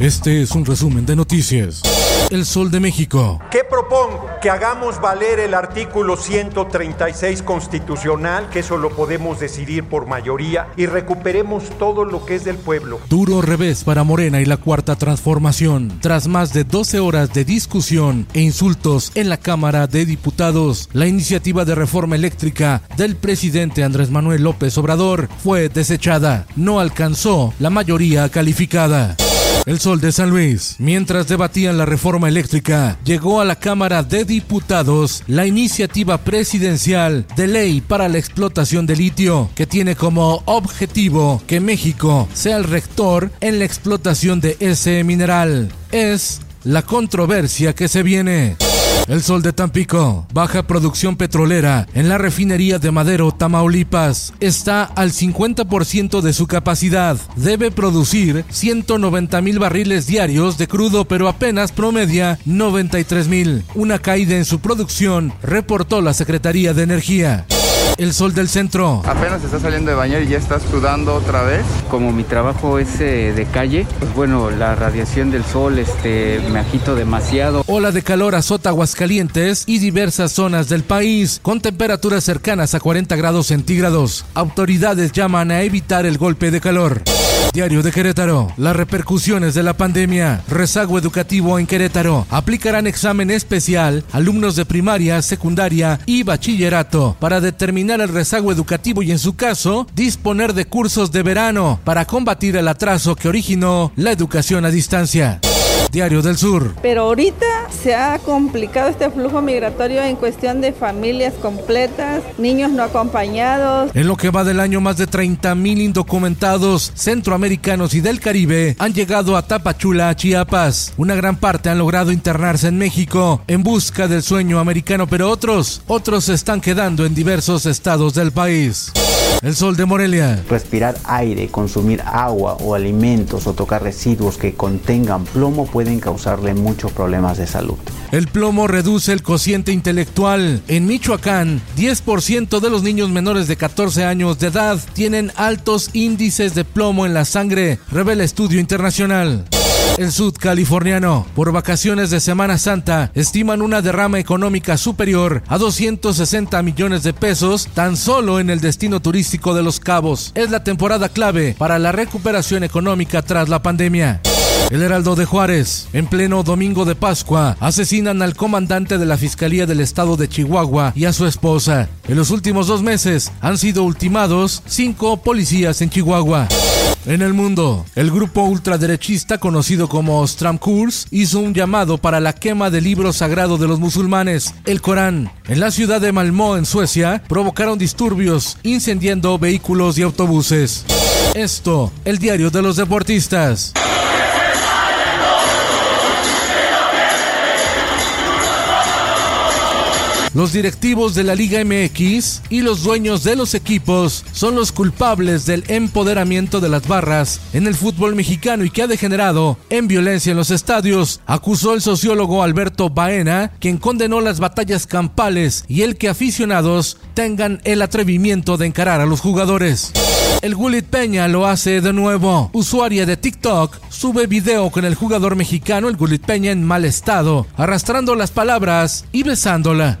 Este es un resumen de noticias. El Sol de México. ¿Qué propongo? Que hagamos valer el artículo 136 constitucional, que eso lo podemos decidir por mayoría, y recuperemos todo lo que es del pueblo. Duro revés para Morena y la Cuarta Transformación. Tras más de 12 horas de discusión e insultos en la Cámara de Diputados, la iniciativa de reforma eléctrica del presidente Andrés Manuel López Obrador fue desechada. No alcanzó la mayoría calificada. El Sol de San Luis. Mientras debatían la reforma eléctrica, llegó a la Cámara de Diputados la iniciativa presidencial de ley para la explotación de litio, que tiene como objetivo que México sea el rector en la explotación de ese mineral. Es la controversia que se viene. El Sol de Tampico, baja producción petrolera en la refinería de Madero, Tamaulipas, está al 50% de su capacidad. Debe producir 190 mil barriles diarios de crudo, pero apenas promedia 93 mil. Una caída en su producción, reportó la Secretaría de Energía. El sol del centro. Apenas está saliendo de bañar y ya está sudando otra vez. Como mi trabajo es eh, de calle, pues bueno, la radiación del sol este, me agito demasiado. Ola de calor azota Aguascalientes y diversas zonas del país, con temperaturas cercanas a 40 grados centígrados. Autoridades llaman a evitar el golpe de calor. Diario de Querétaro. Las repercusiones de la pandemia. Rezago educativo en Querétaro. Aplicarán examen especial alumnos de primaria, secundaria y bachillerato para determinar el rezago educativo y en su caso disponer de cursos de verano para combatir el atraso que originó la educación a distancia. Diario del Sur. Pero ahorita se ha complicado este flujo migratorio en cuestión de familias completas, niños no acompañados. En lo que va del año, más de 30 mil indocumentados centroamericanos y del Caribe han llegado a Tapachula, Chiapas. Una gran parte han logrado internarse en México en busca del sueño americano, pero otros, otros se están quedando en diversos estados del país. El sol de Morelia. Respirar aire, consumir agua o alimentos o tocar residuos que contengan plomo pueden causarle muchos problemas de salud. El plomo reduce el cociente intelectual. En Michoacán, 10% de los niños menores de 14 años de edad tienen altos índices de plomo en la sangre, revela estudio internacional. El sud californiano, por vacaciones de Semana Santa, estiman una derrama económica superior a 260 millones de pesos tan solo en el destino turístico de Los Cabos. Es la temporada clave para la recuperación económica tras la pandemia. El Heraldo de Juárez, en pleno domingo de Pascua, asesinan al comandante de la Fiscalía del Estado de Chihuahua y a su esposa. En los últimos dos meses han sido ultimados cinco policías en Chihuahua. En el mundo, el grupo ultraderechista conocido como Stram Kurs hizo un llamado para la quema del libro sagrado de los musulmanes, el Corán. En la ciudad de Malmö, en Suecia, provocaron disturbios, incendiando vehículos y autobuses. Esto, el diario de los deportistas. Los directivos de la Liga MX y los dueños de los equipos son los culpables del empoderamiento de las barras en el fútbol mexicano y que ha degenerado en violencia en los estadios, acusó el sociólogo Alberto Baena, quien condenó las batallas campales y el que aficionados tengan el atrevimiento de encarar a los jugadores. El Gulit Peña lo hace de nuevo. Usuaria de TikTok sube video con el jugador mexicano, el Gulit Peña, en mal estado, arrastrando las palabras y besándola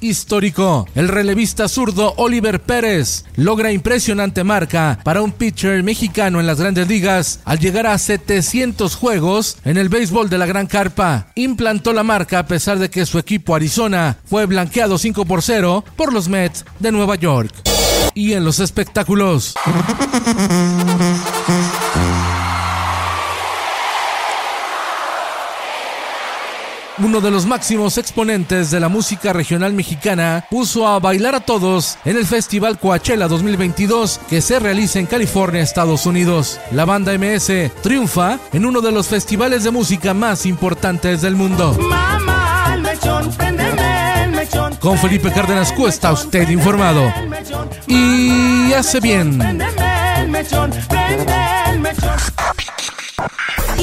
histórico. El relevista zurdo Oliver Pérez logra impresionante marca para un pitcher mexicano en las grandes ligas al llegar a 700 juegos en el béisbol de la Gran Carpa. Implantó la marca a pesar de que su equipo Arizona fue blanqueado 5 por 0 por los Mets de Nueva York. Y en los espectáculos. Uno de los máximos exponentes de la música regional mexicana, puso a bailar a todos en el Festival Coachella 2022 que se realiza en California, Estados Unidos. La banda MS triunfa en uno de los festivales de música más importantes del mundo. Con Felipe Cárdenas Cuesta, usted informado. Y hace bien.